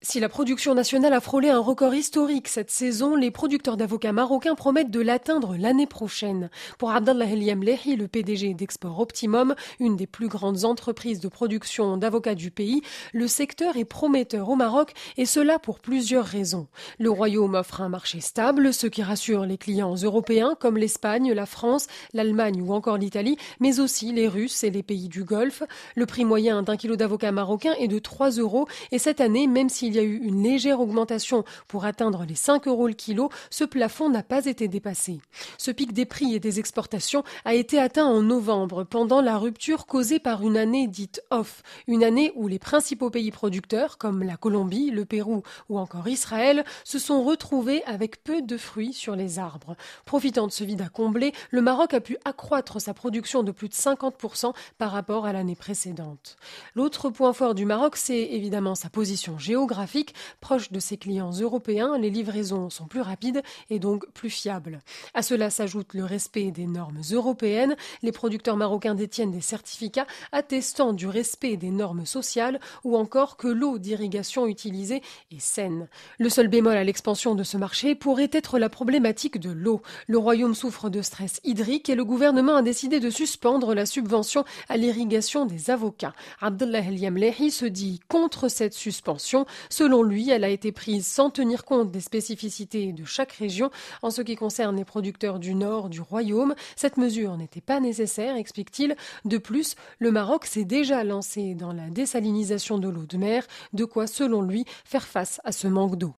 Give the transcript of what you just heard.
Si la production nationale a frôlé un record historique cette saison, les producteurs d'avocats marocains promettent de l'atteindre l'année prochaine. Pour Abdallah El Yamlehi, le PDG d'Export Optimum, une des plus grandes entreprises de production d'avocats du pays, le secteur est prometteur au Maroc et cela pour plusieurs raisons. Le royaume offre un marché stable, ce qui rassure les clients européens comme l'Espagne, la France, l'Allemagne ou encore l'Italie, mais aussi les Russes et les pays du Golfe. Le prix moyen d'un kilo d'avocats marocain est de 3 euros et cette année, même si il y a eu une légère augmentation pour atteindre les 5 euros le kilo, ce plafond n'a pas été dépassé. Ce pic des prix et des exportations a été atteint en novembre, pendant la rupture causée par une année dite off, une année où les principaux pays producteurs, comme la Colombie, le Pérou ou encore Israël, se sont retrouvés avec peu de fruits sur les arbres. Profitant de ce vide à combler, le Maroc a pu accroître sa production de plus de 50% par rapport à l'année précédente. L'autre point fort du Maroc, c'est évidemment sa position proche de ses clients européens, les livraisons sont plus rapides et donc plus fiables. À cela s'ajoute le respect des normes européennes. Les producteurs marocains détiennent des certificats attestant du respect des normes sociales ou encore que l'eau d'irrigation utilisée est saine. Le seul bémol à l'expansion de ce marché pourrait être la problématique de l'eau. Le royaume souffre de stress hydrique et le gouvernement a décidé de suspendre la subvention à l'irrigation des avocats. Abdullah El Yamlehi se dit contre cette suspension. Selon lui, elle a été prise sans tenir compte des spécificités de chaque région. En ce qui concerne les producteurs du nord du royaume, cette mesure n'était pas nécessaire, explique-t-il. De plus, le Maroc s'est déjà lancé dans la désalinisation de l'eau de mer, de quoi, selon lui, faire face à ce manque d'eau.